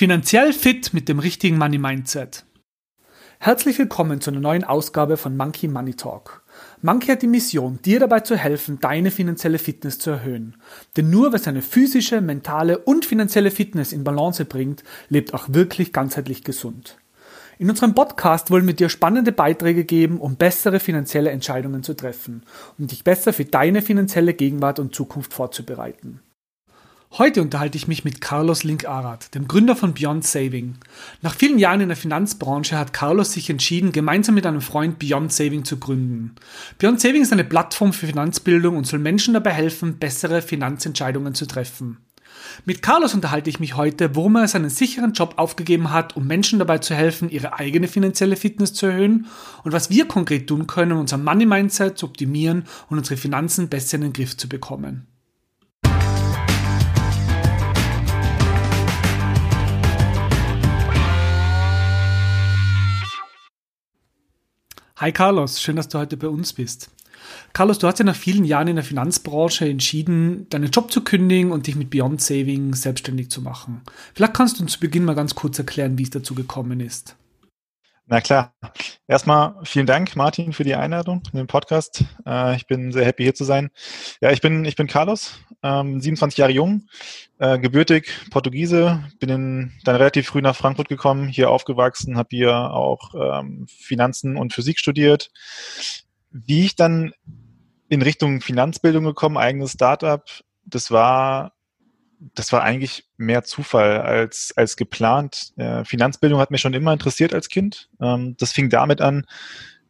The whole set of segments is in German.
Finanziell fit mit dem richtigen Money Mindset. Herzlich willkommen zu einer neuen Ausgabe von Monkey Money Talk. Monkey hat die Mission, dir dabei zu helfen, deine finanzielle Fitness zu erhöhen. Denn nur wer seine physische, mentale und finanzielle Fitness in Balance bringt, lebt auch wirklich ganzheitlich gesund. In unserem Podcast wollen wir dir spannende Beiträge geben, um bessere finanzielle Entscheidungen zu treffen und dich besser für deine finanzielle Gegenwart und Zukunft vorzubereiten. Heute unterhalte ich mich mit Carlos Link-Arat, dem Gründer von Beyond Saving. Nach vielen Jahren in der Finanzbranche hat Carlos sich entschieden, gemeinsam mit einem Freund Beyond Saving zu gründen. Beyond Saving ist eine Plattform für Finanzbildung und soll Menschen dabei helfen, bessere Finanzentscheidungen zu treffen. Mit Carlos unterhalte ich mich heute, warum er seinen sicheren Job aufgegeben hat, um Menschen dabei zu helfen, ihre eigene finanzielle Fitness zu erhöhen und was wir konkret tun können, um unser Money Mindset zu optimieren und unsere Finanzen besser in den Griff zu bekommen. Hi Carlos, schön, dass du heute bei uns bist. Carlos, du hast ja nach vielen Jahren in der Finanzbranche entschieden, deinen Job zu kündigen und dich mit Beyond Saving selbstständig zu machen. Vielleicht kannst du uns zu Beginn mal ganz kurz erklären, wie es dazu gekommen ist. Na klar. Erstmal vielen Dank, Martin, für die Einladung in den Podcast. Äh, ich bin sehr happy, hier zu sein. Ja, ich bin, ich bin Carlos, ähm, 27 Jahre jung, äh, gebürtig Portugiese, bin in, dann relativ früh nach Frankfurt gekommen, hier aufgewachsen, habe hier auch ähm, Finanzen und Physik studiert. Wie ich dann in Richtung Finanzbildung gekommen, eigenes Startup, das war das war eigentlich mehr Zufall als, als geplant. Äh, Finanzbildung hat mich schon immer interessiert als Kind. Ähm, das fing damit an,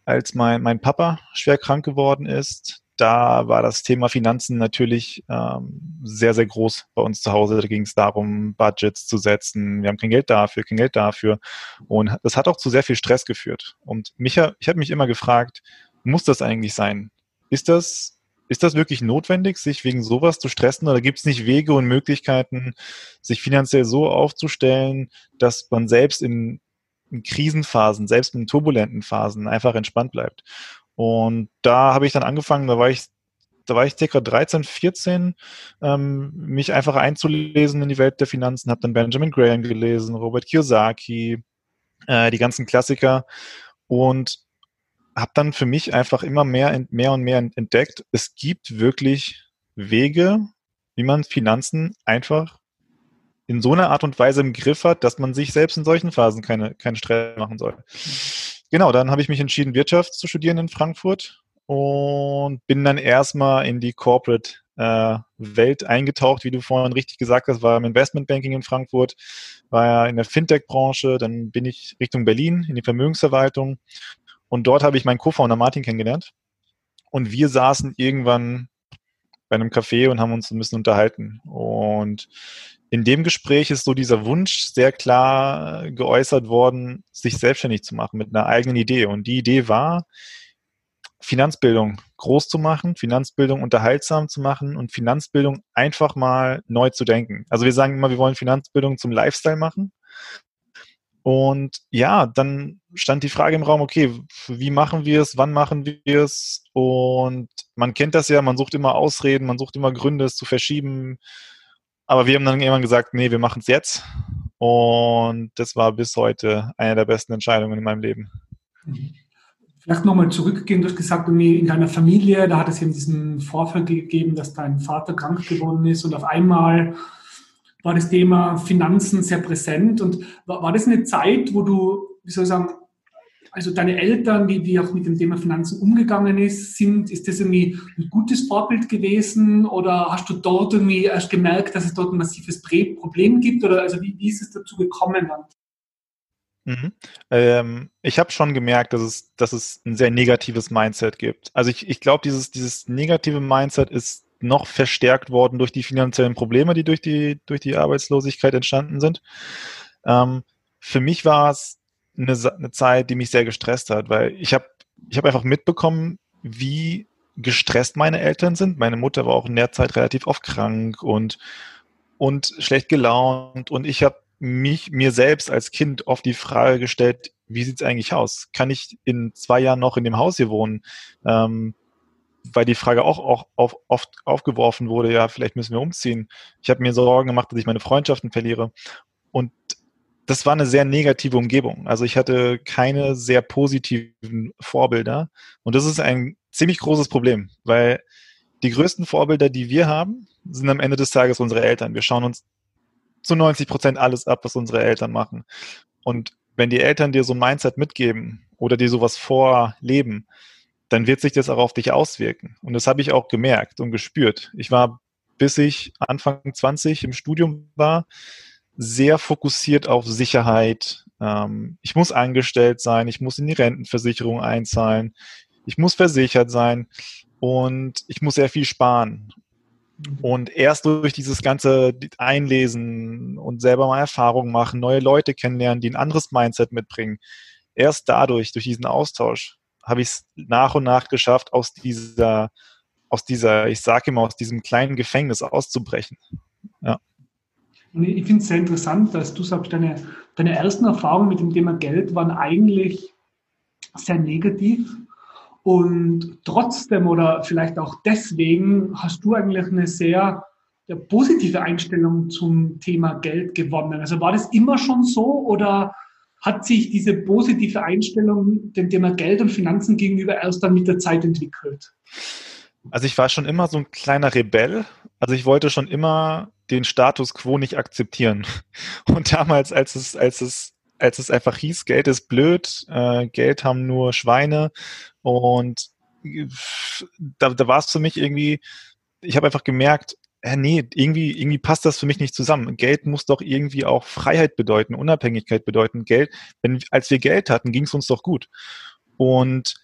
als mein, mein Papa schwer krank geworden ist. Da war das Thema Finanzen natürlich ähm, sehr, sehr groß bei uns zu Hause. Da ging es darum, Budgets zu setzen. Wir haben kein Geld dafür, kein Geld dafür. Und das hat auch zu sehr viel Stress geführt. Und mich, ich habe mich immer gefragt, muss das eigentlich sein? Ist das ist das wirklich notwendig, sich wegen sowas zu stressen oder gibt es nicht Wege und Möglichkeiten, sich finanziell so aufzustellen, dass man selbst in, in Krisenphasen, selbst in turbulenten Phasen einfach entspannt bleibt? Und da habe ich dann angefangen, da war ich da war ich circa 13, 14, ähm, mich einfach einzulesen in die Welt der Finanzen, habe dann Benjamin Graham gelesen, Robert Kiyosaki, äh, die ganzen Klassiker und habe dann für mich einfach immer mehr, mehr und mehr entdeckt, es gibt wirklich Wege, wie man Finanzen einfach in so einer Art und Weise im Griff hat, dass man sich selbst in solchen Phasen keine, keinen Stress machen soll. Genau, dann habe ich mich entschieden, Wirtschaft zu studieren in Frankfurt und bin dann erstmal in die Corporate äh, Welt eingetaucht, wie du vorhin richtig gesagt hast, war im Investmentbanking in Frankfurt, war ja in der Fintech-Branche, dann bin ich Richtung Berlin in die Vermögensverwaltung und dort habe ich meinen Co-Founder Martin kennengelernt. Und wir saßen irgendwann bei einem Café und haben uns ein bisschen unterhalten. Und in dem Gespräch ist so dieser Wunsch sehr klar geäußert worden, sich selbstständig zu machen mit einer eigenen Idee. Und die Idee war, Finanzbildung groß zu machen, Finanzbildung unterhaltsam zu machen und Finanzbildung einfach mal neu zu denken. Also wir sagen immer, wir wollen Finanzbildung zum Lifestyle machen. Und ja, dann stand die Frage im Raum, okay, wie machen wir es, wann machen wir es? Und man kennt das ja, man sucht immer Ausreden, man sucht immer Gründe, es zu verschieben. Aber wir haben dann irgendwann gesagt, nee, wir machen es jetzt. Und das war bis heute eine der besten Entscheidungen in meinem Leben. Vielleicht nochmal zurückgehen, du hast gesagt, in deiner Familie, da hat es eben diesen Vorfall gegeben, dass dein Vater krank geworden ist und auf einmal war das Thema Finanzen sehr präsent. Und war, war das eine Zeit, wo du, wie soll ich sagen, also deine Eltern, wie die auch mit dem Thema Finanzen umgegangen ist, sind, ist das irgendwie ein gutes Vorbild gewesen oder hast du dort irgendwie erst gemerkt, dass es dort ein massives Problem gibt oder also wie, wie ist es dazu gekommen dann? Mhm. Ähm, ich habe schon gemerkt, dass es, dass es ein sehr negatives Mindset gibt. Also ich, ich glaube, dieses, dieses negative Mindset ist noch verstärkt worden durch die finanziellen Probleme, die durch die, durch die Arbeitslosigkeit entstanden sind. Ähm, für mich war es eine, eine Zeit, die mich sehr gestresst hat, weil ich habe ich hab einfach mitbekommen, wie gestresst meine Eltern sind. Meine Mutter war auch in der Zeit relativ oft krank und, und schlecht gelaunt. Und ich habe mich mir selbst als Kind oft die Frage gestellt, wie sieht's eigentlich aus? Kann ich in zwei Jahren noch in dem Haus hier wohnen? Ähm, weil die Frage auch, auch auf, oft aufgeworfen wurde, ja, vielleicht müssen wir umziehen. Ich habe mir Sorgen gemacht, dass ich meine Freundschaften verliere. Und das war eine sehr negative Umgebung. Also ich hatte keine sehr positiven Vorbilder. Und das ist ein ziemlich großes Problem, weil die größten Vorbilder, die wir haben, sind am Ende des Tages unsere Eltern. Wir schauen uns zu 90 Prozent alles ab, was unsere Eltern machen. Und wenn die Eltern dir so ein Mindset mitgeben oder dir sowas vorleben, dann wird sich das auch auf dich auswirken. Und das habe ich auch gemerkt und gespürt. Ich war, bis ich Anfang 20 im Studium war, sehr fokussiert auf Sicherheit. Ähm, ich muss angestellt sein, ich muss in die Rentenversicherung einzahlen, ich muss versichert sein und ich muss sehr viel sparen. Und erst durch dieses ganze Einlesen und selber mal Erfahrungen machen, neue Leute kennenlernen, die ein anderes Mindset mitbringen, erst dadurch, durch diesen Austausch, habe ich es nach und nach geschafft, aus dieser, aus dieser, ich sage immer, aus diesem kleinen Gefängnis auszubrechen. Ja. Und ich finde es sehr interessant, dass du sagst, deine, deine ersten Erfahrungen mit dem Thema Geld waren eigentlich sehr negativ. Und trotzdem oder vielleicht auch deswegen hast du eigentlich eine sehr ja, positive Einstellung zum Thema Geld gewonnen. Also war das immer schon so oder hat sich diese positive Einstellung dem Thema Geld und Finanzen gegenüber erst dann mit der Zeit entwickelt? Also ich war schon immer so ein kleiner Rebell. Also ich wollte schon immer den Status quo nicht akzeptieren. Und damals, als es, als es, als es einfach hieß, Geld ist blöd, äh, Geld haben nur Schweine und da, da war es für mich irgendwie, ich habe einfach gemerkt, äh, nee, irgendwie, irgendwie passt das für mich nicht zusammen. Geld muss doch irgendwie auch Freiheit bedeuten, Unabhängigkeit bedeuten. Geld, wenn, als wir Geld hatten, ging es uns doch gut. Und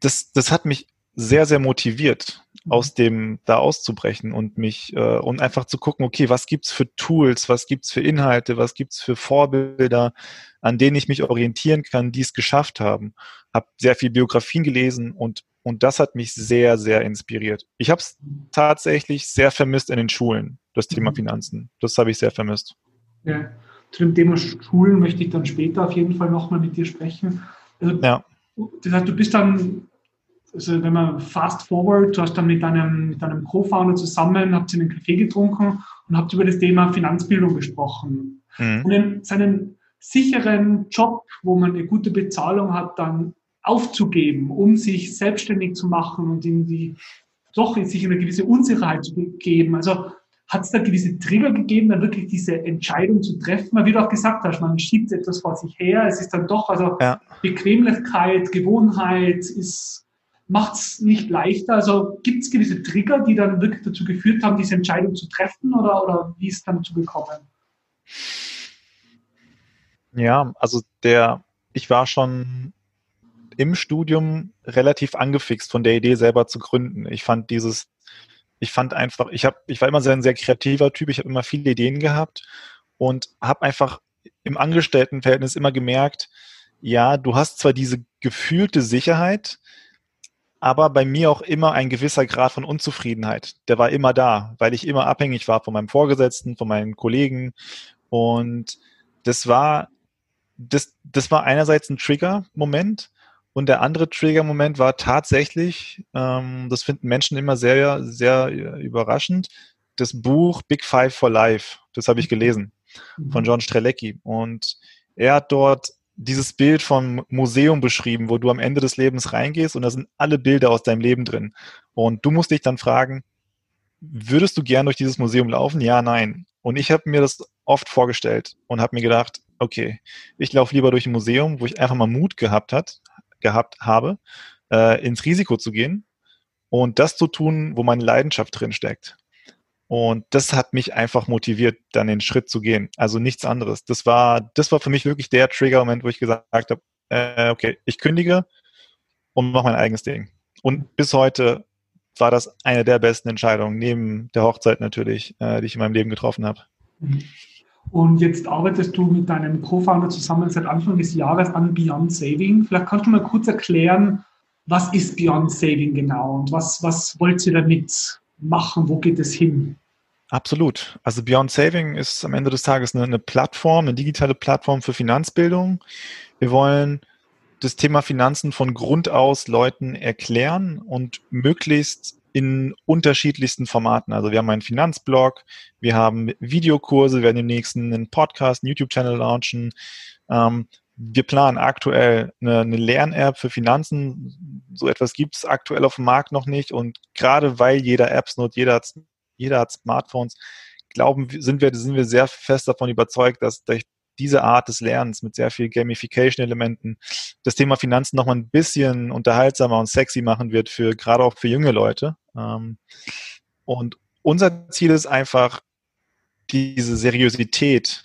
das, das hat mich sehr, sehr motiviert, mhm. aus dem da auszubrechen und mich äh, und einfach zu gucken, okay, was gibt's für Tools, was gibt's für Inhalte, was gibt's für Vorbilder, an denen ich mich orientieren kann, die es geschafft haben. Hab sehr viel Biografien gelesen und und das hat mich sehr, sehr inspiriert. Ich habe es tatsächlich sehr vermisst in den Schulen, das Thema mhm. Finanzen. Das habe ich sehr vermisst. Ja. Zu dem Thema Schulen möchte ich dann später auf jeden Fall nochmal mit dir sprechen. Also, ja. Das heißt, du bist dann also wenn man fast forward, du hast dann mit einem, mit einem Co-Founder zusammen, habt ihr einen Kaffee getrunken und habt über das Thema Finanzbildung gesprochen. Mhm. Und in seinen sicheren Job, wo man eine gute Bezahlung hat, dann aufzugeben, um sich selbstständig zu machen und in die, doch in sich eine gewisse Unsicherheit zu begeben. Also hat es da gewisse Trigger gegeben, dann wirklich diese Entscheidung zu treffen? Weil wie du auch gesagt hast, man schiebt etwas vor sich her, es ist dann doch, also ja. Bequemlichkeit, Gewohnheit ist macht es nicht leichter? Also gibt es gewisse Trigger, die dann wirklich dazu geführt haben, diese Entscheidung zu treffen oder, oder wie ist es dann dazu gekommen? Ja, also der, ich war schon im Studium relativ angefixt von der Idee selber zu gründen. Ich fand dieses, ich fand einfach, ich habe, ich war immer sehr ein sehr kreativer Typ, ich habe immer viele Ideen gehabt und habe einfach im Angestelltenverhältnis immer gemerkt, ja, du hast zwar diese gefühlte Sicherheit, aber bei mir auch immer ein gewisser Grad von Unzufriedenheit. Der war immer da, weil ich immer abhängig war von meinem Vorgesetzten, von meinen Kollegen. Und das war, das, das war einerseits ein Trigger-Moment. Und der andere Trigger-Moment war tatsächlich, ähm, das finden Menschen immer sehr, sehr überraschend, das Buch Big Five for Life. Das habe ich gelesen von mhm. John Strelecki. Und er hat dort dieses Bild vom Museum beschrieben, wo du am Ende des Lebens reingehst und da sind alle Bilder aus deinem Leben drin. Und du musst dich dann fragen, würdest du gern durch dieses Museum laufen? Ja, nein. Und ich habe mir das oft vorgestellt und habe mir gedacht, okay, ich laufe lieber durch ein Museum, wo ich einfach mal Mut gehabt hat, gehabt habe, äh, ins Risiko zu gehen und das zu tun, wo meine Leidenschaft drin steckt. Und das hat mich einfach motiviert, dann den Schritt zu gehen. Also nichts anderes. Das war, das war für mich wirklich der Trigger-Moment, wo ich gesagt habe, äh, okay, ich kündige und mache mein eigenes Ding. Und bis heute war das eine der besten Entscheidungen, neben der Hochzeit natürlich, äh, die ich in meinem Leben getroffen habe. Und jetzt arbeitest du mit deinem Co-Founder zusammen seit Anfang des Jahres an Beyond Saving. Vielleicht kannst du mal kurz erklären, was ist Beyond Saving genau und was, was wollt ihr damit machen? Wo geht es hin? Absolut. Also Beyond Saving ist am Ende des Tages eine, eine, Plattform, eine digitale Plattform für Finanzbildung. Wir wollen das Thema Finanzen von Grund aus Leuten erklären und möglichst in unterschiedlichsten Formaten. Also wir haben einen Finanzblog, wir haben Videokurse, wir werden im nächsten einen Podcast, einen YouTube-Channel launchen. Ähm, wir planen aktuell eine, eine Lern-App für Finanzen. So etwas gibt es aktuell auf dem Markt noch nicht. Und gerade weil jeder Apps nutzt, jeder hat, jeder hat Smartphones, glauben, sind wir, sind wir sehr fest davon überzeugt, dass durch diese Art des Lernens mit sehr viel Gamification-Elementen das Thema Finanzen nochmal ein bisschen unterhaltsamer und sexy machen wird für gerade auch für junge Leute. Ähm, und unser Ziel ist einfach, diese Seriosität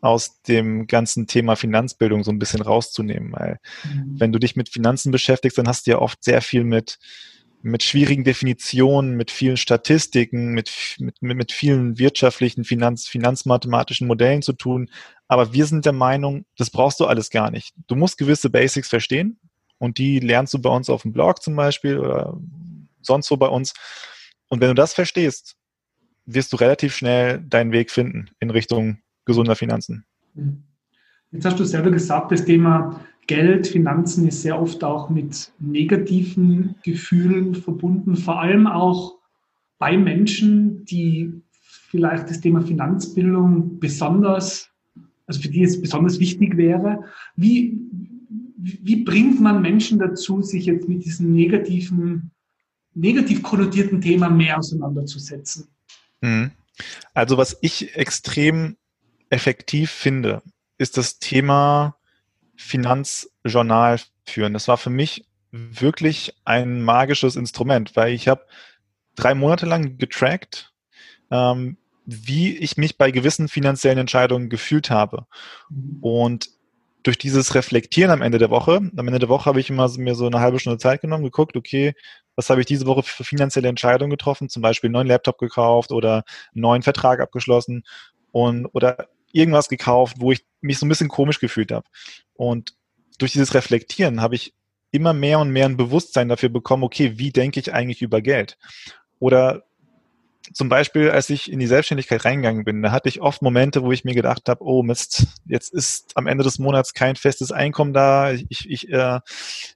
aus dem ganzen Thema Finanzbildung so ein bisschen rauszunehmen. Weil mhm. wenn du dich mit Finanzen beschäftigst, dann hast du ja oft sehr viel mit, mit schwierigen Definitionen, mit vielen Statistiken, mit, mit, mit vielen wirtschaftlichen, Finanz, finanzmathematischen Modellen zu tun. Aber wir sind der Meinung, das brauchst du alles gar nicht. Du musst gewisse Basics verstehen und die lernst du bei uns auf dem Blog zum Beispiel oder sonst wo bei uns. Und wenn du das verstehst, wirst du relativ schnell deinen Weg finden in Richtung gesunder Finanzen. Jetzt hast du selber gesagt, das Thema Geld, Finanzen ist sehr oft auch mit negativen Gefühlen verbunden, vor allem auch bei Menschen, die vielleicht das Thema Finanzbildung besonders, also für die es besonders wichtig wäre. Wie, wie bringt man Menschen dazu, sich jetzt mit diesem negativen, negativ konnotierten Thema mehr auseinanderzusetzen? Mhm. Also was ich extrem effektiv finde, ist das Thema Finanzjournal führen. Das war für mich wirklich ein magisches Instrument, weil ich habe drei Monate lang getrackt, ähm, wie ich mich bei gewissen finanziellen Entscheidungen gefühlt habe. Und durch dieses Reflektieren am Ende der Woche, am Ende der Woche habe ich immer mir so eine halbe Stunde Zeit genommen, geguckt, okay, was habe ich diese Woche für finanzielle Entscheidungen getroffen, zum Beispiel einen neuen Laptop gekauft oder einen neuen Vertrag abgeschlossen und oder irgendwas gekauft, wo ich mich so ein bisschen komisch gefühlt habe. Und durch dieses Reflektieren habe ich immer mehr und mehr ein Bewusstsein dafür bekommen, okay, wie denke ich eigentlich über Geld? Oder zum Beispiel, als ich in die Selbstständigkeit reingegangen bin, da hatte ich oft Momente, wo ich mir gedacht habe, oh Mist, jetzt ist am Ende des Monats kein festes Einkommen da, ich, ich äh,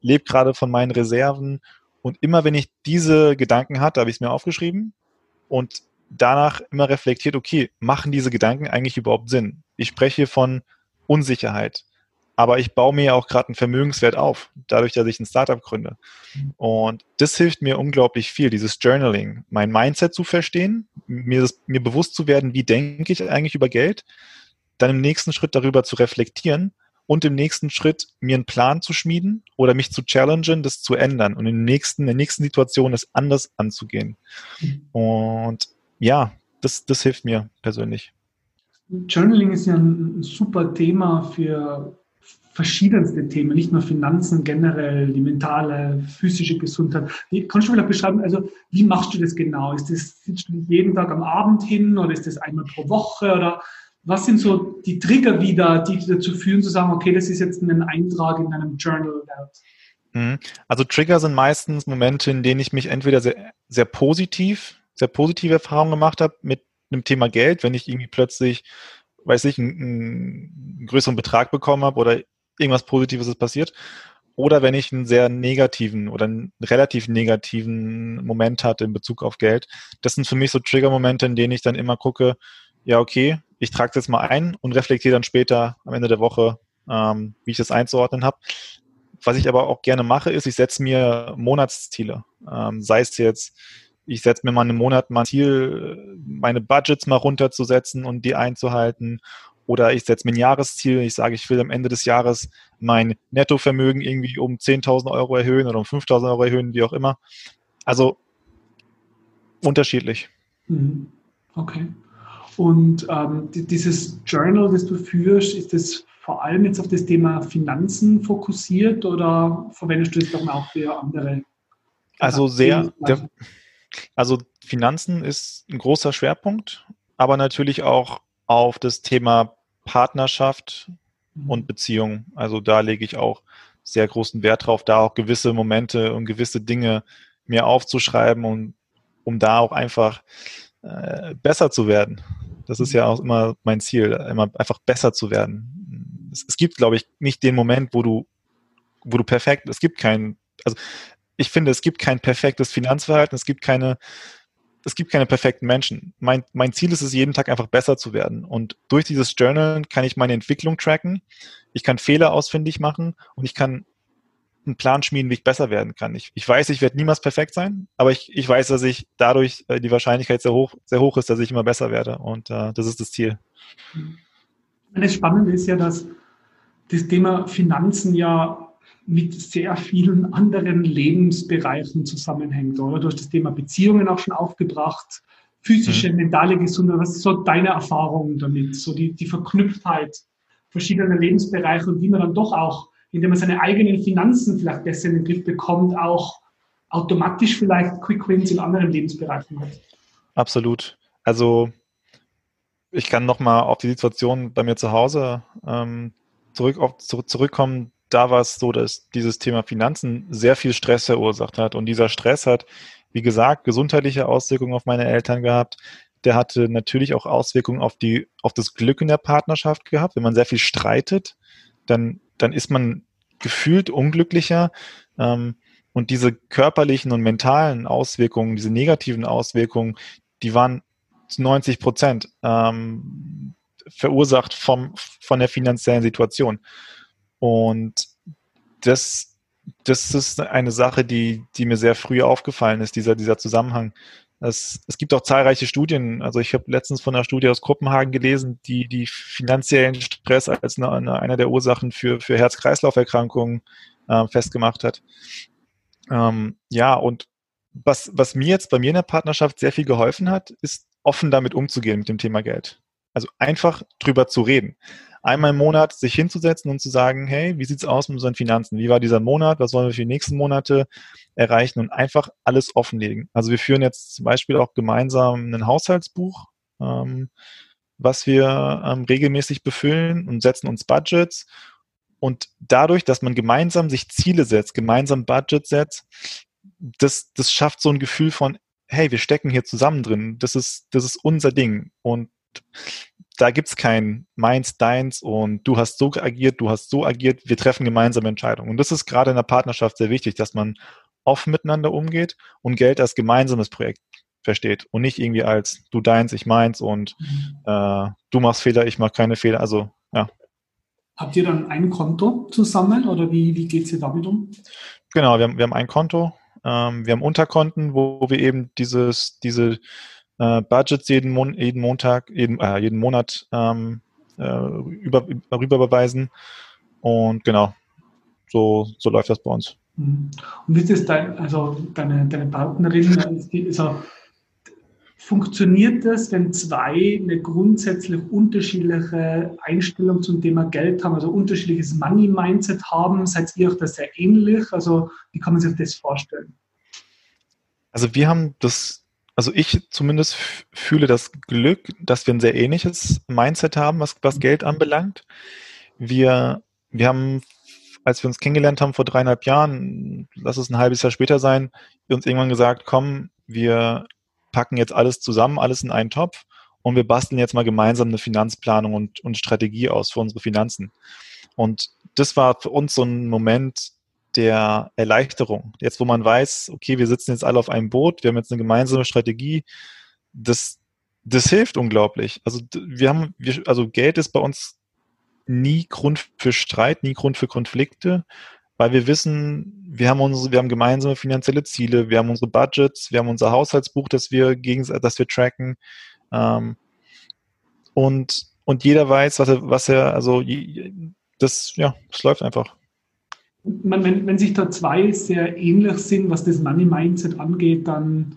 lebe gerade von meinen Reserven. Und immer wenn ich diese Gedanken hatte, habe ich es mir aufgeschrieben und danach immer reflektiert, okay, machen diese Gedanken eigentlich überhaupt Sinn? Ich spreche von Unsicherheit, aber ich baue mir ja auch gerade einen Vermögenswert auf, dadurch, dass ich ein Startup gründe. Und das hilft mir unglaublich viel, dieses Journaling, mein Mindset zu verstehen, mir, das, mir bewusst zu werden, wie denke ich eigentlich über Geld, dann im nächsten Schritt darüber zu reflektieren und im nächsten Schritt mir einen Plan zu schmieden oder mich zu challengen, das zu ändern und in, den nächsten, in der nächsten Situation es anders anzugehen. Mhm. Und ja, das, das hilft mir persönlich. Journaling ist ja ein super Thema für verschiedenste Themen, nicht nur Finanzen generell, die mentale, physische Gesundheit. Wie, kannst du vielleicht beschreiben, also wie machst du das genau? Ist das, sitzt du jeden Tag am Abend hin oder ist das einmal pro Woche oder was sind so die Trigger wieder, die dazu führen zu sagen, okay, das ist jetzt ein Eintrag in deinem Journal? Mhm. Also Trigger sind meistens Momente, in denen ich mich entweder sehr, sehr positiv sehr positive Erfahrungen gemacht habe mit einem Thema Geld, wenn ich irgendwie plötzlich, weiß ich, einen, einen größeren Betrag bekommen habe oder irgendwas Positives ist passiert. Oder wenn ich einen sehr negativen oder einen relativ negativen Moment hatte in Bezug auf Geld. Das sind für mich so Trigger-Momente, in denen ich dann immer gucke, ja, okay, ich trage es jetzt mal ein und reflektiere dann später am Ende der Woche, ähm, wie ich das einzuordnen habe. Was ich aber auch gerne mache, ist, ich setze mir Monatsziele. Ähm, sei es jetzt ich setze mir mal einen Monat mal ein Ziel, meine Budgets mal runterzusetzen und die einzuhalten. Oder ich setze mir ein Jahresziel. Ich sage, ich will am Ende des Jahres mein Nettovermögen irgendwie um 10.000 Euro erhöhen oder um 5.000 Euro erhöhen, wie auch immer. Also unterschiedlich. Mhm. Okay. Und ähm, dieses Journal, das du führst, ist das vor allem jetzt auf das Thema Finanzen fokussiert oder verwendest du es doch auch für andere? Also sehr, der, also Finanzen ist ein großer Schwerpunkt, aber natürlich auch auf das Thema Partnerschaft mhm. und Beziehung. Also da lege ich auch sehr großen Wert drauf, da auch gewisse Momente und gewisse Dinge mir aufzuschreiben und um da auch einfach äh, besser zu werden. Das ist ja auch immer mein Ziel, immer einfach besser zu werden. Es, es gibt, glaube ich, nicht den Moment, wo du, wo du perfekt, es gibt keinen, also ich finde, es gibt kein perfektes Finanzverhalten, es gibt keine, es gibt keine perfekten Menschen. Mein, mein Ziel ist es, jeden Tag einfach besser zu werden. Und durch dieses Journal kann ich meine Entwicklung tracken, ich kann Fehler ausfindig machen und ich kann einen Plan schmieden, wie ich besser werden kann. Ich, ich weiß, ich werde niemals perfekt sein, aber ich, ich weiß, dass ich dadurch äh, die Wahrscheinlichkeit sehr hoch, sehr hoch ist, dass ich immer besser werde. Und äh, das ist das Ziel. Das Spannende ist ja, dass das Thema Finanzen ja mit sehr vielen anderen Lebensbereichen zusammenhängt, oder? Du hast das Thema Beziehungen auch schon aufgebracht, physische, mhm. mentale Gesundheit. Was ist so deine Erfahrung damit? So die, die Verknüpftheit verschiedener Lebensbereiche und wie man dann doch auch, indem man seine eigenen Finanzen vielleicht besser in den Griff bekommt, auch automatisch vielleicht Quick Wins in anderen Lebensbereichen hat. Absolut. Also ich kann nochmal auf die Situation bei mir zu Hause ähm, zurück auf, zurück, zurückkommen da war es so, dass dieses Thema Finanzen sehr viel Stress verursacht hat. Und dieser Stress hat, wie gesagt, gesundheitliche Auswirkungen auf meine Eltern gehabt. Der hatte natürlich auch Auswirkungen auf die, auf das Glück in der Partnerschaft gehabt. Wenn man sehr viel streitet, dann, dann ist man gefühlt unglücklicher. Ähm, und diese körperlichen und mentalen Auswirkungen, diese negativen Auswirkungen, die waren zu 90 Prozent ähm, verursacht vom, von der finanziellen Situation. Und das, das ist eine Sache, die, die mir sehr früh aufgefallen ist, dieser, dieser Zusammenhang. Es, es gibt auch zahlreiche Studien. Also ich habe letztens von einer Studie aus Kopenhagen gelesen, die die finanziellen Stress als eine, eine, einer der Ursachen für, für Herz-Kreislauf-Erkrankungen äh, festgemacht hat. Ähm, ja, und was, was mir jetzt bei mir in der Partnerschaft sehr viel geholfen hat, ist offen damit umzugehen mit dem Thema Geld. Also einfach drüber zu reden einmal im Monat sich hinzusetzen und zu sagen, hey, wie sieht's aus mit unseren Finanzen? Wie war dieser Monat? Was wollen wir für die nächsten Monate erreichen? Und einfach alles offenlegen. Also wir führen jetzt zum Beispiel auch gemeinsam ein Haushaltsbuch, ähm, was wir ähm, regelmäßig befüllen und setzen uns Budgets. Und dadurch, dass man gemeinsam sich Ziele setzt, gemeinsam Budget setzt, das, das schafft so ein Gefühl von, hey, wir stecken hier zusammen drin. Das ist, das ist unser Ding. Und da gibt's kein meins, deins und du hast so agiert, du hast so agiert, wir treffen gemeinsame Entscheidungen. Und das ist gerade in der Partnerschaft sehr wichtig, dass man offen miteinander umgeht und Geld als gemeinsames Projekt versteht und nicht irgendwie als du deins, ich meins und mhm. äh, du machst Fehler, ich mache keine Fehler. Also ja. Habt ihr dann ein Konto zusammen oder wie, wie geht ihr damit um? Genau, wir haben, wir haben ein Konto, ähm, wir haben Unterkonten, wo wir eben dieses, diese äh, Budgets jeden, Mon jeden Montag, jeden, äh, jeden Monat ähm, äh, über, rüber überweisen. Und genau, so, so läuft das bei uns. Mhm. Und wie ist das dein, also deine, deine Partnerin, also funktioniert das, wenn zwei eine grundsätzlich unterschiedliche Einstellung zum Thema Geld haben, also unterschiedliches Money-Mindset haben? Seid ihr auch da sehr ähnlich? Also wie kann man sich das vorstellen? Also wir haben das also ich zumindest fühle das Glück, dass wir ein sehr ähnliches Mindset haben, was, was Geld anbelangt. Wir, wir haben, als wir uns kennengelernt haben vor dreieinhalb Jahren, lass es ein halbes Jahr später sein, uns irgendwann gesagt, komm, wir packen jetzt alles zusammen, alles in einen Topf und wir basteln jetzt mal gemeinsam eine Finanzplanung und, und Strategie aus für unsere Finanzen. Und das war für uns so ein Moment, der Erleichterung. Jetzt, wo man weiß, okay, wir sitzen jetzt alle auf einem Boot, wir haben jetzt eine gemeinsame Strategie, das, das hilft unglaublich. Also wir haben, wir, also Geld ist bei uns nie Grund für Streit, nie Grund für Konflikte, weil wir wissen, wir haben unsere, wir haben gemeinsame finanzielle Ziele, wir haben unsere Budgets, wir haben unser Haushaltsbuch, das wir gegen, das wir tracken, ähm, und und jeder weiß, was er, was er, also das, ja, es läuft einfach man, wenn, wenn sich da zwei sehr ähnlich sind, was das Money Mindset angeht, dann,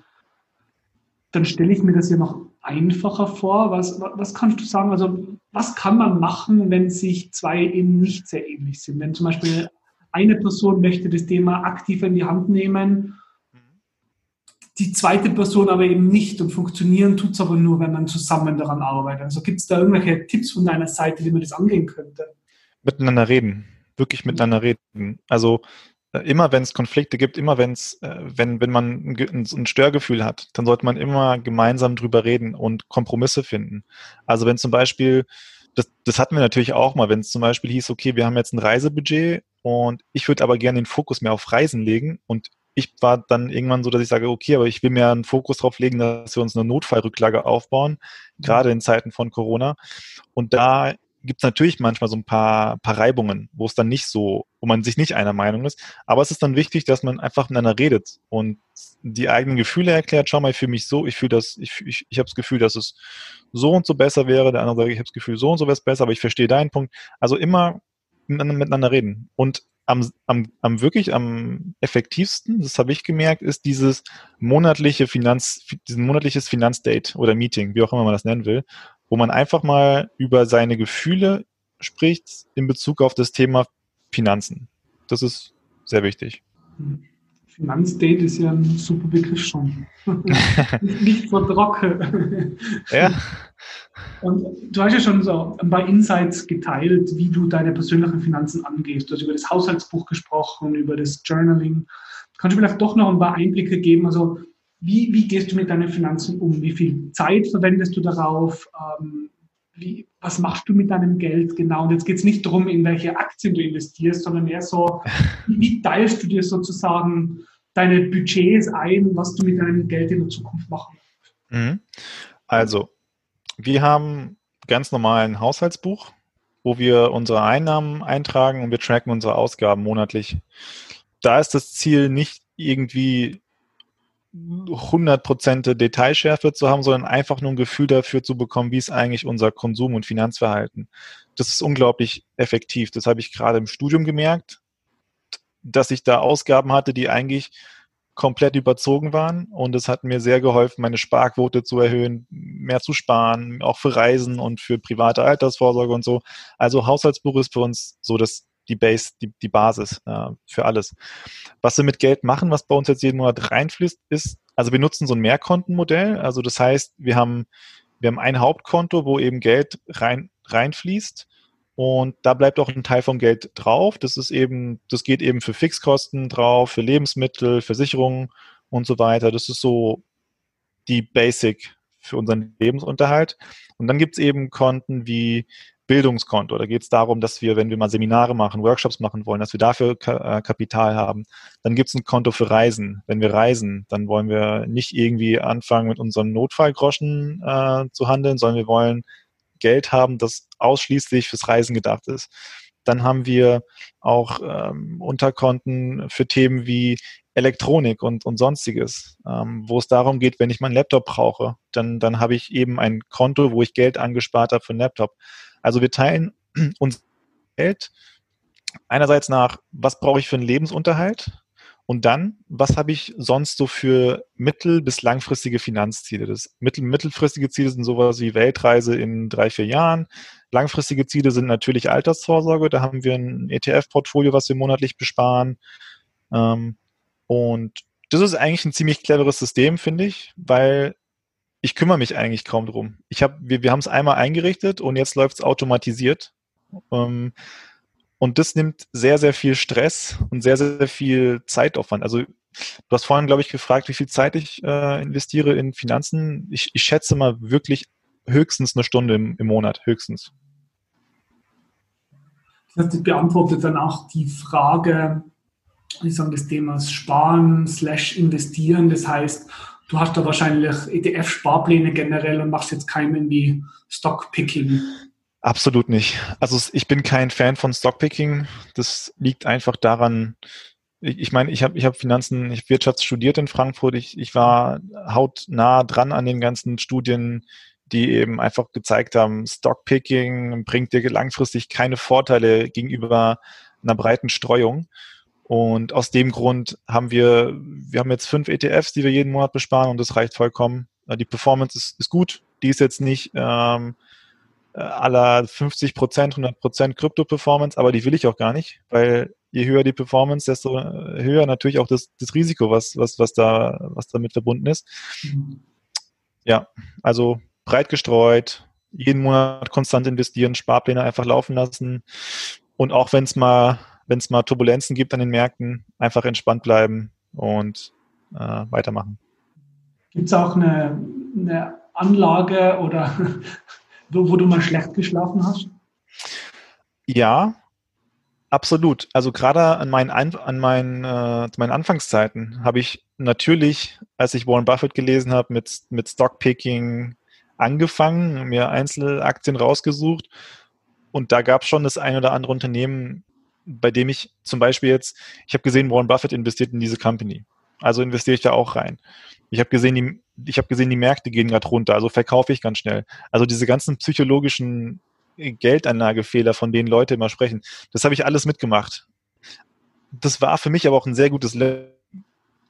dann stelle ich mir das ja noch einfacher vor. Was, was kannst du sagen? Also, was kann man machen, wenn sich zwei eben nicht sehr ähnlich sind? Wenn zum Beispiel eine Person möchte das Thema aktiv in die Hand nehmen, die zweite Person aber eben nicht und funktionieren tut es aber nur, wenn man zusammen daran arbeitet. Also gibt es da irgendwelche Tipps von deiner Seite, wie man das angehen könnte? Miteinander reden wirklich miteinander reden. Also äh, immer wenn es Konflikte gibt, immer wenn's, äh, wenn, wenn man ein, Störgefühl hat, dann sollte man immer gemeinsam drüber reden und Kompromisse finden. Also wenn zum Beispiel, das, das hatten wir natürlich auch mal, wenn es zum Beispiel hieß, okay, wir haben jetzt ein Reisebudget und ich würde aber gerne den Fokus mehr auf Reisen legen und ich war dann irgendwann so, dass ich sage, okay, aber ich will mir einen Fokus drauf legen, dass wir uns eine Notfallrücklage aufbauen, gerade in Zeiten von Corona. Und da gibt es natürlich manchmal so ein paar, paar Reibungen, wo es dann nicht so, wo man sich nicht einer Meinung ist. Aber es ist dann wichtig, dass man einfach miteinander redet und die eigenen Gefühle erklärt. Schau mal, ich fühle mich so, ich fühle das, ich, ich, ich habe das Gefühl, dass es so und so besser wäre. Der andere sagt, ich habe das Gefühl, so und so wäre es besser, aber ich verstehe deinen Punkt. Also immer miteinander reden. Und am, am, am wirklich am effektivsten, das habe ich gemerkt, ist dieses monatliche Finanz, dieses monatliches Finanzdate oder Meeting, wie auch immer man das nennen will, wo man einfach mal über seine Gefühle spricht in Bezug auf das Thema Finanzen. Das ist sehr wichtig. Finanzdate ist ja ein super Begriff schon. nicht, trocken. ja. Und du hast ja schon so ein paar Insights geteilt, wie du deine persönlichen Finanzen angehst. Du hast über das Haushaltsbuch gesprochen, über das Journaling. Kannst du vielleicht doch noch ein paar Einblicke geben? Also, wie, wie gehst du mit deinen Finanzen um? Wie viel Zeit verwendest du darauf? Ähm, wie, was machst du mit deinem Geld genau? Und jetzt geht es nicht darum, in welche Aktien du investierst, sondern mehr so, wie teilst du dir sozusagen deine Budgets ein, was du mit deinem Geld in der Zukunft machen willst? Mhm. Also, wir haben ganz normal ein Haushaltsbuch, wo wir unsere Einnahmen eintragen und wir tracken unsere Ausgaben monatlich. Da ist das Ziel nicht irgendwie 100% Detailschärfe zu haben, sondern einfach nur ein Gefühl dafür zu bekommen, wie ist eigentlich unser Konsum- und Finanzverhalten. Das ist unglaublich effektiv. Das habe ich gerade im Studium gemerkt, dass ich da Ausgaben hatte, die eigentlich komplett überzogen waren. Und es hat mir sehr geholfen, meine Sparquote zu erhöhen, mehr zu sparen, auch für Reisen und für private Altersvorsorge und so. Also Haushaltsbuch ist für uns so das die Base, die, die Basis äh, für alles. Was wir mit Geld machen, was bei uns jetzt jeden Monat reinfließt, ist, also wir nutzen so ein Mehrkontenmodell. Also das heißt, wir haben, wir haben ein Hauptkonto, wo eben Geld rein, reinfließt. Und da bleibt auch ein Teil vom Geld drauf. Das ist eben, das geht eben für Fixkosten drauf, für Lebensmittel, Versicherungen und so weiter. Das ist so die Basic für unseren Lebensunterhalt. Und dann gibt es eben Konten wie Bildungskonto. Da geht es darum, dass wir, wenn wir mal Seminare machen, Workshops machen wollen, dass wir dafür äh, Kapital haben. Dann gibt es ein Konto für Reisen. Wenn wir reisen, dann wollen wir nicht irgendwie anfangen, mit unseren Notfallgroschen äh, zu handeln, sondern wir wollen Geld haben, das ausschließlich fürs Reisen gedacht ist. Dann haben wir auch ähm, Unterkonten für Themen wie Elektronik und, und sonstiges, ähm, wo es darum geht, wenn ich meinen Laptop brauche, dann, dann habe ich eben ein Konto, wo ich Geld angespart habe für einen Laptop. Also wir teilen uns Geld einerseits nach, was brauche ich für einen Lebensunterhalt und dann, was habe ich sonst so für mittel- bis langfristige Finanzziele? Das mittel mittelfristige Ziele sind sowas wie Weltreise in drei, vier Jahren. Langfristige Ziele sind natürlich Altersvorsorge. Da haben wir ein ETF-Portfolio, was wir monatlich besparen. Ähm, und das ist eigentlich ein ziemlich cleveres System, finde ich, weil ich kümmere mich eigentlich kaum drum. Ich hab, wir, wir haben es einmal eingerichtet und jetzt läuft es automatisiert. Ähm, und das nimmt sehr, sehr viel Stress und sehr, sehr viel Zeitaufwand. Also du hast vorhin, glaube ich, gefragt, wie viel Zeit ich äh, investiere in Finanzen. Ich, ich schätze mal wirklich höchstens eine Stunde im, im Monat, höchstens. Das heißt, ich beantworte dann auch die Frage, ich sage, des Themas Sparen slash investieren. Das heißt, du hast da wahrscheinlich ETF-Sparpläne generell und machst jetzt keinen irgendwie Stockpicking. Absolut nicht. Also ich bin kein Fan von Stockpicking. Das liegt einfach daran, ich, meine, ich habe ich hab Finanzen, ich Wirtschaft studiert in Frankfurt. Ich, ich war hautnah dran an den ganzen Studien, die eben einfach gezeigt haben, Stockpicking bringt dir langfristig keine Vorteile gegenüber einer breiten Streuung. Und aus dem Grund haben wir, wir haben jetzt fünf ETFs, die wir jeden Monat besparen und das reicht vollkommen. Die Performance ist, ist gut. Die ist jetzt nicht ähm, aller 50 Prozent, 100 Prozent Krypto-Performance, aber die will ich auch gar nicht, weil je höher die Performance, desto höher natürlich auch das, das Risiko, was, was, was, da, was damit verbunden ist. Ja, also breit gestreut, jeden Monat konstant investieren, Sparpläne einfach laufen lassen und auch wenn es mal wenn es mal Turbulenzen gibt an den Märkten, einfach entspannt bleiben und äh, weitermachen. Gibt es auch eine, eine, Anlage oder wo, wo, du mal schlecht geschlafen hast? Ja, Absolut. Also gerade an meinen, an meinen, äh, meinen Anfangszeiten habe ich natürlich, als ich Warren Buffett gelesen habe, mit, mit Stockpicking angefangen, mir Einzelaktien rausgesucht. Und da gab es schon das ein oder andere Unternehmen, bei dem ich zum Beispiel jetzt, ich habe gesehen, Warren Buffett investiert in diese Company. Also investiere ich da auch rein. Ich habe gesehen, die, ich habe gesehen, die Märkte gehen gerade runter, also verkaufe ich ganz schnell. Also diese ganzen psychologischen Geldanlagefehler, von denen Leute immer sprechen. Das habe ich alles mitgemacht. Das war für mich aber auch ein sehr gutes Level,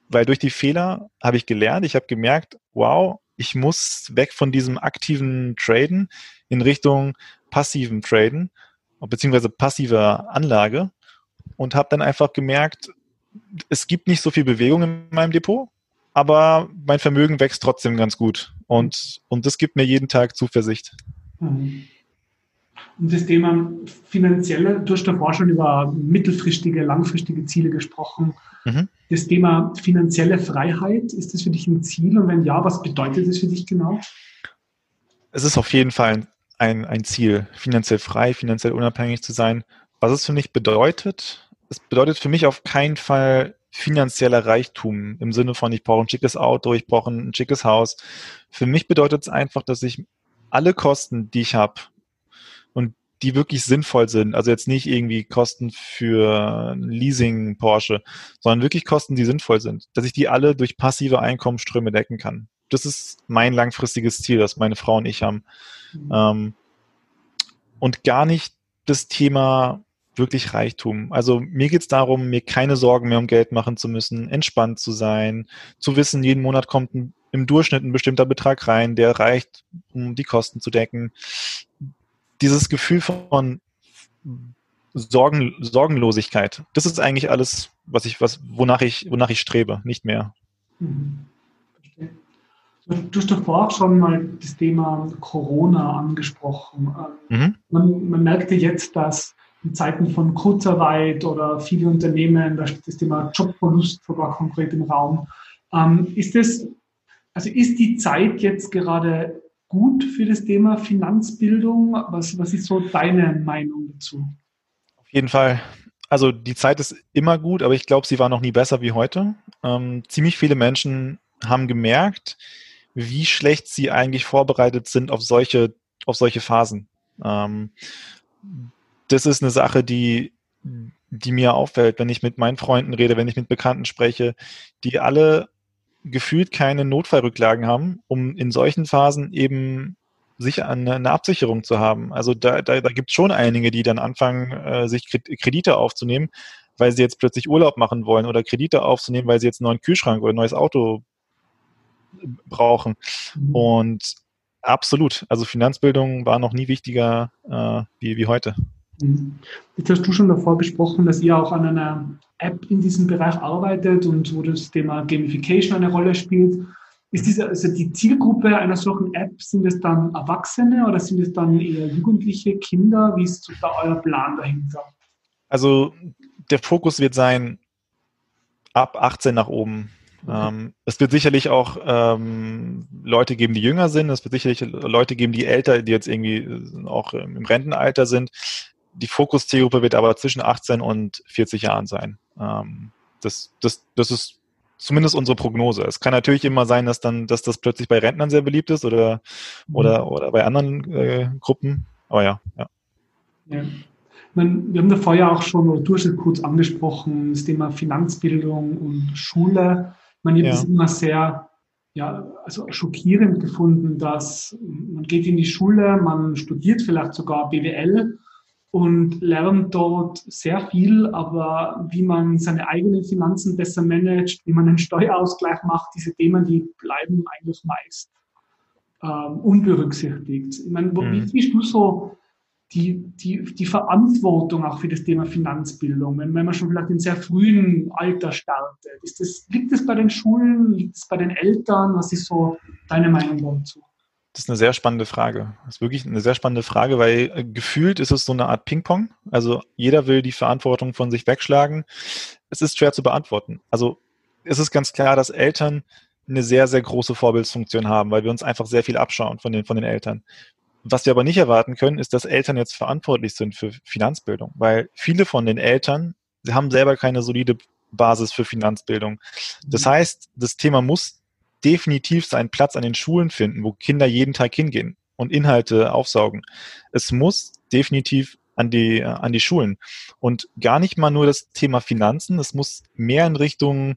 weil durch die Fehler habe ich gelernt, ich habe gemerkt, wow, ich muss weg von diesem aktiven Traden in Richtung passiven Traden, beziehungsweise passiver Anlage und habe dann einfach gemerkt, es gibt nicht so viel Bewegung in meinem Depot, aber mein Vermögen wächst trotzdem ganz gut und, und das gibt mir jeden Tag Zuversicht. Mhm. Und das Thema finanzielle, du hast davor schon über mittelfristige, langfristige Ziele gesprochen. Mhm. Das Thema finanzielle Freiheit, ist das für dich ein Ziel? Und wenn ja, was bedeutet das für dich genau? Es ist auf jeden Fall ein, ein Ziel, finanziell frei, finanziell unabhängig zu sein. Was es für mich bedeutet, es bedeutet für mich auf keinen Fall finanzieller Reichtum im Sinne von, ich brauche ein schickes Auto, ich brauche ein schickes Haus. Für mich bedeutet es einfach, dass ich alle Kosten, die ich habe, und die wirklich sinnvoll sind. Also jetzt nicht irgendwie Kosten für Leasing Porsche, sondern wirklich Kosten, die sinnvoll sind, dass ich die alle durch passive Einkommensströme decken kann. Das ist mein langfristiges Ziel, das meine Frau und ich haben. Mhm. Ähm, und gar nicht das Thema wirklich Reichtum. Also mir geht es darum, mir keine Sorgen mehr um Geld machen zu müssen, entspannt zu sein, zu wissen, jeden Monat kommt ein, im Durchschnitt ein bestimmter Betrag rein, der reicht, um die Kosten zu decken dieses Gefühl von Sorgen, Sorgenlosigkeit, das ist eigentlich alles, was ich, was, wonach ich, wonach ich strebe, nicht mehr. Mhm. Du hast davor auch schon mal das Thema Corona angesprochen. Ähm, mhm. Man, man merkte jetzt, dass in Zeiten von Kurzarbeit oder viele Unternehmen, da steht das Thema Jobverlust sogar konkret im Raum. Ähm, ist das, also ist die Zeit jetzt gerade gut für das Thema Finanzbildung? Was, was ist so deine Meinung dazu? Auf jeden Fall. Also die Zeit ist immer gut, aber ich glaube, sie war noch nie besser wie heute. Ähm, ziemlich viele Menschen haben gemerkt, wie schlecht sie eigentlich vorbereitet sind auf solche, auf solche Phasen. Ähm, das ist eine Sache, die, die mir auffällt, wenn ich mit meinen Freunden rede, wenn ich mit Bekannten spreche, die alle gefühlt keine Notfallrücklagen haben, um in solchen Phasen eben sicher eine, eine Absicherung zu haben. Also da, da, da gibt es schon einige, die dann anfangen, äh, sich Kredite aufzunehmen, weil sie jetzt plötzlich Urlaub machen wollen oder Kredite aufzunehmen, weil sie jetzt einen neuen Kühlschrank oder ein neues Auto brauchen. Mhm. Und absolut, also Finanzbildung war noch nie wichtiger äh, wie, wie heute. Mhm. Jetzt hast du schon davor gesprochen, dass ihr auch an einer App in diesem Bereich arbeitet und wo das Thema Gamification eine Rolle spielt. Ist diese, also die Zielgruppe einer solchen App, sind es dann Erwachsene oder sind es dann eher Jugendliche, Kinder? Wie ist da euer Plan dahinter? Also der Fokus wird sein, ab 18 nach oben. Ähm, es wird sicherlich auch ähm, Leute geben, die jünger sind. Es wird sicherlich Leute geben, die älter, die jetzt irgendwie äh, auch im Rentenalter sind. Die Fokus-Zielgruppe wird aber zwischen 18 und 40 Jahren sein. Ähm, das, das, das ist zumindest unsere Prognose. Es kann natürlich immer sein, dass dann, dass das plötzlich bei Rentnern sehr beliebt ist oder, mhm. oder, oder bei anderen äh, Gruppen. Aber ja, ja. ja. Meine, wir haben da vorher auch schon, oder du hast es kurz angesprochen, das Thema Finanzbildung und Schule. Ich habe ja. das immer sehr ja, also schockierend gefunden, dass man geht in die Schule, man studiert vielleicht sogar BWL und lernt dort sehr viel, aber wie man seine eigenen Finanzen besser managt, wie man einen Steuerausgleich macht, diese Themen, die bleiben eigentlich meist ähm, unberücksichtigt. Ich meine, mhm. wie siehst du so die, die, die Verantwortung auch für das Thema Finanzbildung, wenn, wenn man schon vielleicht in sehr frühen Alter startet? Ist das, liegt es bei den Schulen, liegt es bei den Eltern? Was ist so deine Meinung dazu? Das ist eine sehr spannende Frage. Das ist wirklich eine sehr spannende Frage, weil äh, gefühlt ist es so eine Art Ping-Pong. Also jeder will die Verantwortung von sich wegschlagen. Es ist schwer zu beantworten. Also es ist ganz klar, dass Eltern eine sehr, sehr große Vorbildsfunktion haben, weil wir uns einfach sehr viel abschauen von den, von den Eltern. Was wir aber nicht erwarten können, ist, dass Eltern jetzt verantwortlich sind für Finanzbildung, weil viele von den Eltern sie haben selber keine solide Basis für Finanzbildung. Das mhm. heißt, das Thema muss definitiv seinen Platz an den Schulen finden, wo Kinder jeden Tag hingehen und Inhalte aufsaugen. Es muss definitiv an die, an die Schulen. Und gar nicht mal nur das Thema Finanzen, es muss mehr in Richtung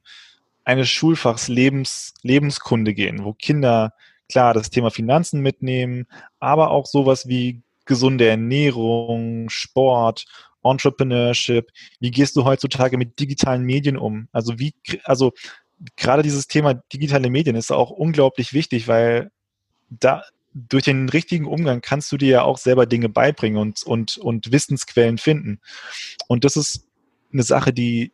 eines Schulfachs Lebens, Lebenskunde gehen, wo Kinder klar das Thema Finanzen mitnehmen, aber auch sowas wie gesunde Ernährung, Sport, Entrepreneurship. Wie gehst du heutzutage mit digitalen Medien um? Also wie, also gerade dieses Thema digitale Medien ist auch unglaublich wichtig, weil da durch den richtigen Umgang kannst du dir ja auch selber Dinge beibringen und, und, und Wissensquellen finden. Und das ist eine Sache, die,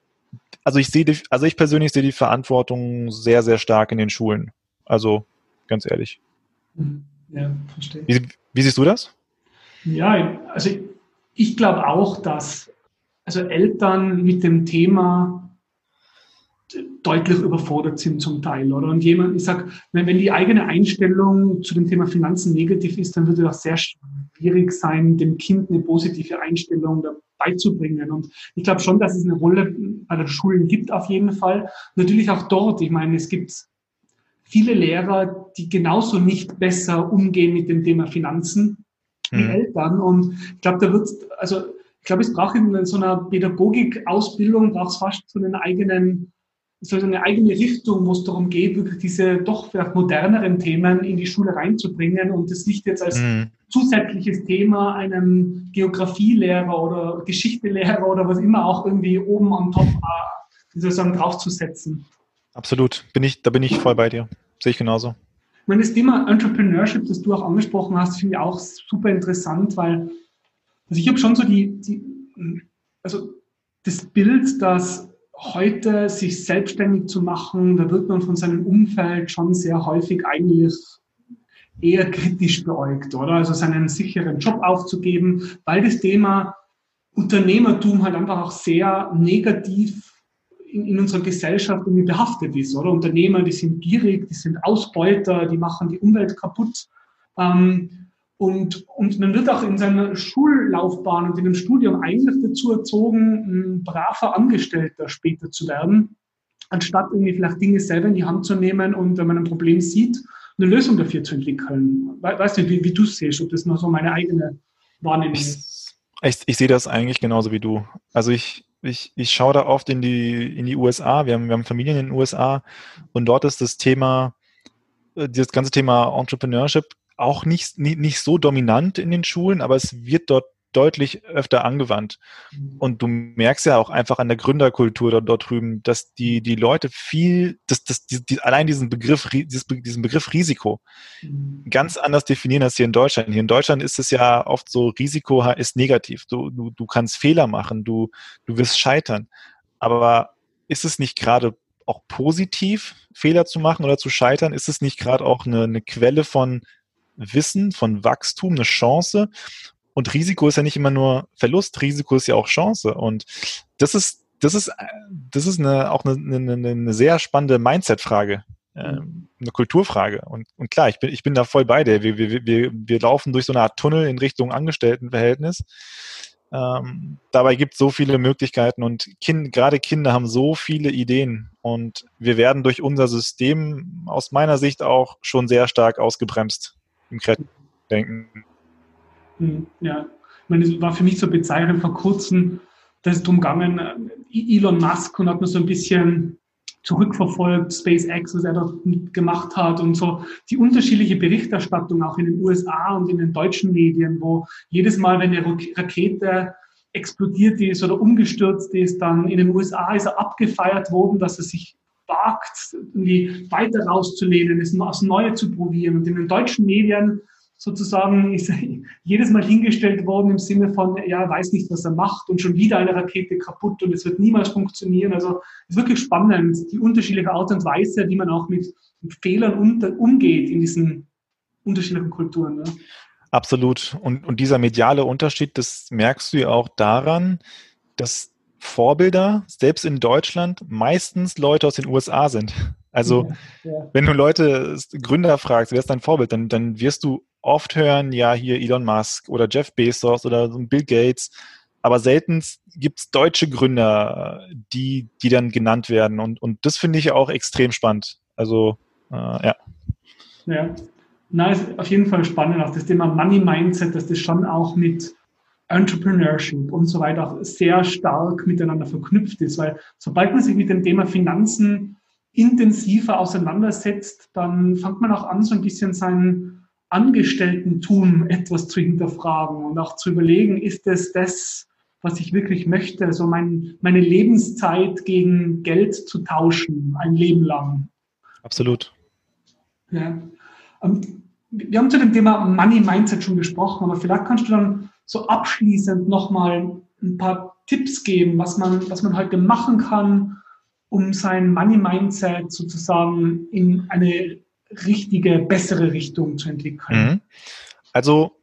also ich sehe, also ich persönlich sehe die Verantwortung sehr, sehr stark in den Schulen. Also ganz ehrlich. Mhm. Ja, verstehe. Wie, wie siehst du das? Ja, also ich glaube auch, dass also Eltern mit dem Thema deutlich überfordert sind zum Teil, oder? Und jemand, ich sag, wenn, wenn die eigene Einstellung zu dem Thema Finanzen negativ ist, dann wird es auch sehr schwierig sein, dem Kind eine positive Einstellung beizubringen. Und ich glaube schon, dass es eine Rolle bei den Schulen gibt, auf jeden Fall. Natürlich auch dort. Ich meine, es gibt viele Lehrer, die genauso nicht besser umgehen mit dem Thema Finanzen wie mhm. Eltern. Und ich glaube, da wird, also ich glaube, es braucht in so einer Pädagogikausbildung braucht es fast so einen eigenen so eine eigene Richtung, wo es darum geht, wirklich diese doch vielleicht moderneren Themen in die Schule reinzubringen und das nicht jetzt als mhm. zusätzliches Thema einem Geografielehrer oder Geschichtelehrer oder was immer auch irgendwie oben am Top, äh, wie soll ich sagen, draufzusetzen. Absolut, bin ich, da bin ich voll bei dir. Sehe ich genauso. Ich meine, das Thema Entrepreneurship, das du auch angesprochen hast, finde ich auch super interessant, weil also ich habe schon so die, die, also das Bild, dass heute sich selbstständig zu machen, da wird man von seinem Umfeld schon sehr häufig eigentlich eher kritisch beäugt, oder? Also seinen sicheren Job aufzugeben, weil das Thema Unternehmertum halt einfach auch sehr negativ in, in unserer Gesellschaft irgendwie behaftet ist, oder? Unternehmer, die sind gierig, die sind Ausbeuter, die machen die Umwelt kaputt. Ähm, und, und man wird auch in seiner Schullaufbahn und in dem Studium eigentlich dazu erzogen, ein braver Angestellter später zu werden, anstatt irgendwie vielleicht Dinge selber in die Hand zu nehmen und wenn man ein Problem sieht, eine Lösung dafür zu entwickeln. Weißt du, wie, wie du es siehst, ob das nur so meine eigene Wahrnehmung ist? Ich, ich sehe das eigentlich genauso wie du. Also ich, ich, ich schaue da oft in die, in die USA. Wir haben, wir haben Familien in den USA und dort ist das Thema, äh, dieses ganze Thema Entrepreneurship auch nicht, nicht, nicht so dominant in den Schulen, aber es wird dort deutlich öfter angewandt. Mhm. Und du merkst ja auch einfach an der Gründerkultur dort, dort drüben, dass die, die Leute viel, dass, dass die, die, allein diesen Begriff, diesen Begriff Risiko mhm. ganz anders definieren als hier in Deutschland. Hier in Deutschland ist es ja oft so, Risiko ist negativ. Du, du, du kannst Fehler machen, du, du wirst scheitern. Aber ist es nicht gerade auch positiv, Fehler zu machen oder zu scheitern? Ist es nicht gerade auch eine, eine Quelle von Wissen, von Wachstum, eine Chance. Und Risiko ist ja nicht immer nur Verlust, Risiko ist ja auch Chance. Und das ist, das ist, das ist eine, auch eine, eine, eine sehr spannende Mindset-Frage, äh, eine Kulturfrage. Und, und klar, ich bin, ich bin da voll bei dir. Wir, wir, wir, wir laufen durch so eine Art Tunnel in Richtung Angestelltenverhältnis. Ähm, dabei gibt es so viele Möglichkeiten und kind, gerade Kinder haben so viele Ideen und wir werden durch unser System aus meiner Sicht auch schon sehr stark ausgebremst im denken. Hm, ja, ich meine, es war für mich so bezeichnend vor kurzem, dass es darum gegangen, äh, Elon Musk und hat mir so ein bisschen zurückverfolgt, SpaceX, was er dort gemacht hat und so die unterschiedliche Berichterstattung auch in den USA und in den deutschen Medien, wo jedes Mal, wenn eine Rakete explodiert ist oder umgestürzt ist, dann in den USA ist er abgefeiert worden, dass er sich wagt, irgendwie weiter rauszulehnen, es aufs Neue zu probieren. Und in den deutschen Medien sozusagen ist jedes Mal hingestellt worden im Sinne von, ja, weiß nicht, was er macht und schon wieder eine Rakete kaputt und es wird niemals funktionieren. Also es ist wirklich spannend, die unterschiedliche Art und Weise, wie man auch mit, Fehlern umgeht in diesen unterschiedlichen Kulturen. Ne? Absolut. Und, und dieser mediale Unterschied, das merkst du ja auch daran, dass Vorbilder, selbst in Deutschland, meistens Leute aus den USA sind. Also, ja, ja. wenn du Leute, Gründer fragst, wer ist dein Vorbild, dann, dann wirst du oft hören, ja, hier Elon Musk oder Jeff Bezos oder Bill Gates, aber selten gibt es deutsche Gründer, die, die dann genannt werden. Und, und das finde ich auch extrem spannend. Also, äh, ja. Ja, na, ist auf jeden Fall spannend. Auch das Thema Money Mindset, dass das schon auch mit Entrepreneurship und so weiter auch sehr stark miteinander verknüpft ist, weil sobald man sich mit dem Thema Finanzen intensiver auseinandersetzt, dann fängt man auch an, so ein bisschen sein Angestellten-Tun etwas zu hinterfragen und auch zu überlegen, ist es das, was ich wirklich möchte, also mein, meine Lebenszeit gegen Geld zu tauschen, ein Leben lang. Absolut. Ja. Ähm, wir haben zu dem Thema Money Mindset schon gesprochen, aber vielleicht kannst du dann so abschließend nochmal ein paar Tipps geben, was man, was man heute machen kann, um sein Money Mindset sozusagen in eine richtige, bessere Richtung zu entwickeln? Mhm. Also,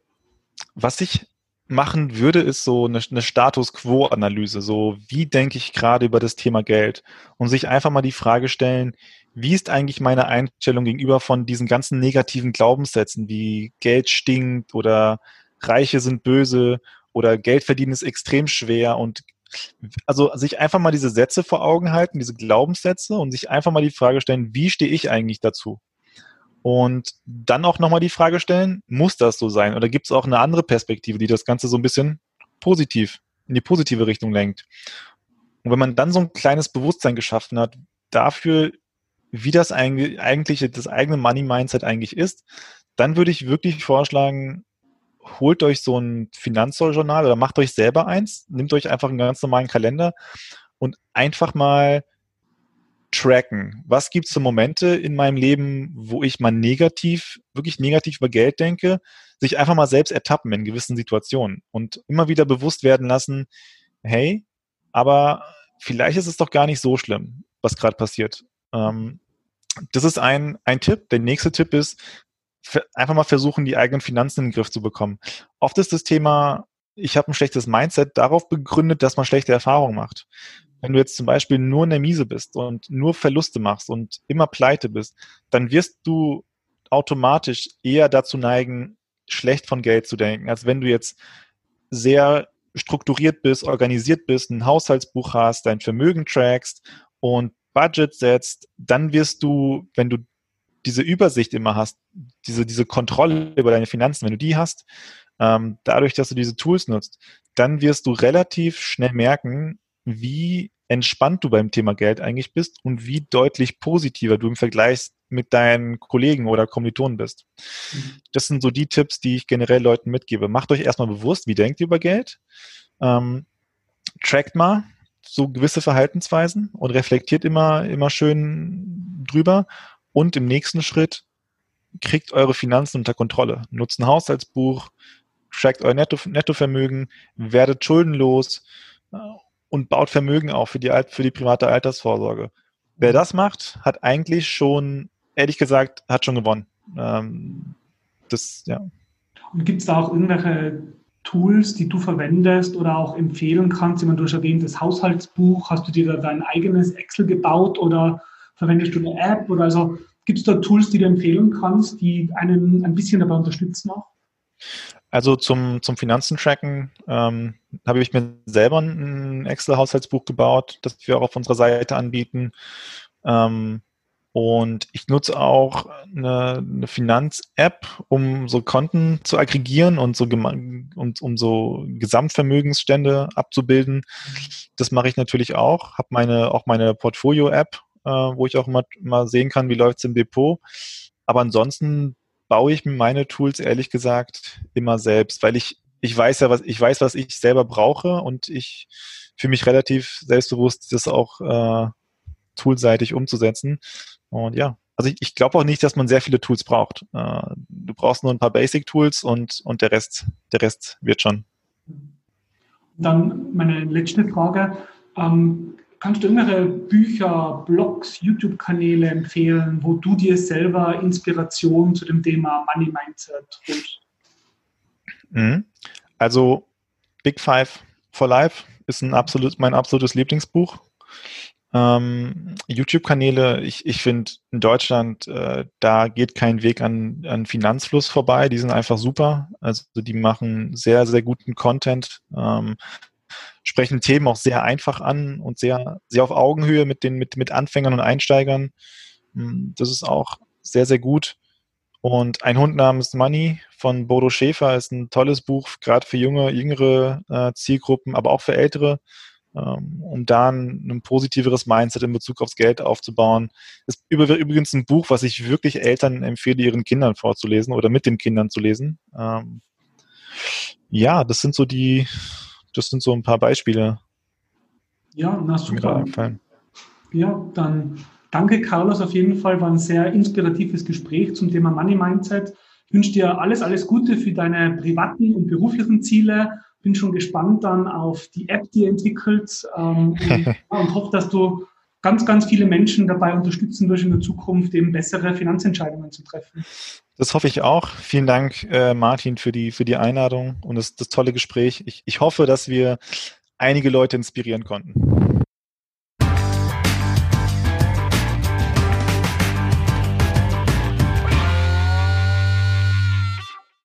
was ich machen würde, ist so eine, eine Status Quo-Analyse. So, wie denke ich gerade über das Thema Geld? Und sich einfach mal die Frage stellen, wie ist eigentlich meine Einstellung gegenüber von diesen ganzen negativen Glaubenssätzen, wie Geld stinkt oder Reiche sind böse oder Geld verdienen ist extrem schwer und also sich einfach mal diese Sätze vor Augen halten, diese Glaubenssätze und sich einfach mal die Frage stellen, wie stehe ich eigentlich dazu? Und dann auch nochmal die Frage stellen, muss das so sein? Oder gibt es auch eine andere Perspektive, die das Ganze so ein bisschen positiv, in die positive Richtung lenkt? Und wenn man dann so ein kleines Bewusstsein geschaffen hat dafür, wie das eigentlich das eigene Money Mindset eigentlich ist, dann würde ich wirklich vorschlagen, holt euch so ein Finanzjournal oder macht euch selber eins, nehmt euch einfach einen ganz normalen Kalender und einfach mal tracken. Was gibt es für Momente in meinem Leben, wo ich mal negativ, wirklich negativ über Geld denke, sich einfach mal selbst ertappen in gewissen Situationen und immer wieder bewusst werden lassen, hey, aber vielleicht ist es doch gar nicht so schlimm, was gerade passiert. Ähm, das ist ein, ein Tipp. Der nächste Tipp ist, einfach mal versuchen, die eigenen Finanzen in den Griff zu bekommen. Oft ist das Thema, ich habe ein schlechtes Mindset darauf begründet, dass man schlechte Erfahrungen macht. Wenn du jetzt zum Beispiel nur in der Miese bist und nur Verluste machst und immer pleite bist, dann wirst du automatisch eher dazu neigen, schlecht von Geld zu denken, als wenn du jetzt sehr strukturiert bist, organisiert bist, ein Haushaltsbuch hast, dein Vermögen trackst und Budget setzt, dann wirst du, wenn du diese Übersicht immer hast, diese, diese Kontrolle über deine Finanzen, wenn du die hast, ähm, dadurch, dass du diese Tools nutzt, dann wirst du relativ schnell merken, wie entspannt du beim Thema Geld eigentlich bist und wie deutlich positiver du im Vergleich mit deinen Kollegen oder Kommilitonen bist. Mhm. Das sind so die Tipps, die ich generell Leuten mitgebe. Macht euch erstmal bewusst, wie denkt ihr über Geld? Ähm, trackt mal so gewisse Verhaltensweisen und reflektiert immer, immer schön drüber und im nächsten Schritt kriegt eure Finanzen unter Kontrolle. Nutzt ein Haushaltsbuch, checkt euer Netto, Nettovermögen, werdet schuldenlos äh, und baut Vermögen auf für die, für die private Altersvorsorge. Wer das macht, hat eigentlich schon, ehrlich gesagt, hat schon gewonnen. Ähm, das, ja. Und gibt es da auch irgendwelche Tools, die du verwendest oder auch empfehlen kannst? Ich meine, du hast erwähnt, das Haushaltsbuch, hast du dir da dein eigenes Excel gebaut oder Verwendest du eine App oder also gibt es da Tools, die du empfehlen kannst, die einen ein bisschen dabei unterstützen auch? Also zum, zum Finanzen-Tracken ähm, habe ich mir selber ein Excel-Haushaltsbuch gebaut, das wir auch auf unserer Seite anbieten. Ähm, und ich nutze auch eine, eine Finanz-App, um so Konten zu aggregieren und so und um so Gesamtvermögensstände abzubilden. Das mache ich natürlich auch. Habe meine auch meine Portfolio-App, äh, wo ich auch immer, immer sehen kann, wie läuft es im Depot. Aber ansonsten baue ich meine Tools ehrlich gesagt immer selbst, weil ich, ich weiß ja, was ich weiß, was ich selber brauche und ich fühle mich relativ selbstbewusst, das auch äh, toolseitig umzusetzen. Und ja, also ich, ich glaube auch nicht, dass man sehr viele Tools braucht. Äh, du brauchst nur ein paar Basic-Tools und, und der Rest, der Rest wird schon. Dann meine letzte Frage. Ähm, Kannst du irgendwelche Bücher, Blogs, YouTube-Kanäle empfehlen, wo du dir selber Inspiration zu dem Thema Money Mindset holst? Mhm. Also Big Five for Life ist ein absolut, mein absolutes Lieblingsbuch. Ähm, YouTube-Kanäle, ich, ich finde in Deutschland, äh, da geht kein Weg an, an Finanzfluss vorbei. Die sind einfach super. Also die machen sehr, sehr guten Content, ähm, sprechen Themen auch sehr einfach an und sehr, sehr auf Augenhöhe mit den, mit, mit Anfängern und Einsteigern. Hm, das ist auch sehr, sehr gut. Und ein Hund namens Money von Bodo Schäfer ist ein tolles Buch, gerade für junge, jüngere äh, Zielgruppen, aber auch für ältere ähm, um da ein, ein, positiveres Mindset in Bezug aufs Geld aufzubauen. Ist übrigens ein Buch, was ich wirklich Eltern empfehle, ihren Kindern vorzulesen oder mit den Kindern zu lesen. Ähm, ja, das sind so die, das sind so ein paar Beispiele. Ja, na super. Ja, dann danke Carlos auf jeden Fall. War ein sehr inspiratives Gespräch zum Thema Money Mindset. Ich wünsche dir alles, alles Gute für deine privaten und beruflichen Ziele bin schon gespannt dann auf die App, die ihr entwickelt ähm, und, und hoffe, dass du ganz, ganz viele Menschen dabei unterstützen wirst, in der Zukunft eben bessere Finanzentscheidungen zu treffen. Das hoffe ich auch. Vielen Dank, äh, Martin, für die, für die Einladung und das, das tolle Gespräch. Ich, ich hoffe, dass wir einige Leute inspirieren konnten.